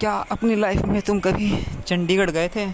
क्या अपनी लाइफ में तुम कभी चंडीगढ़ गए थे?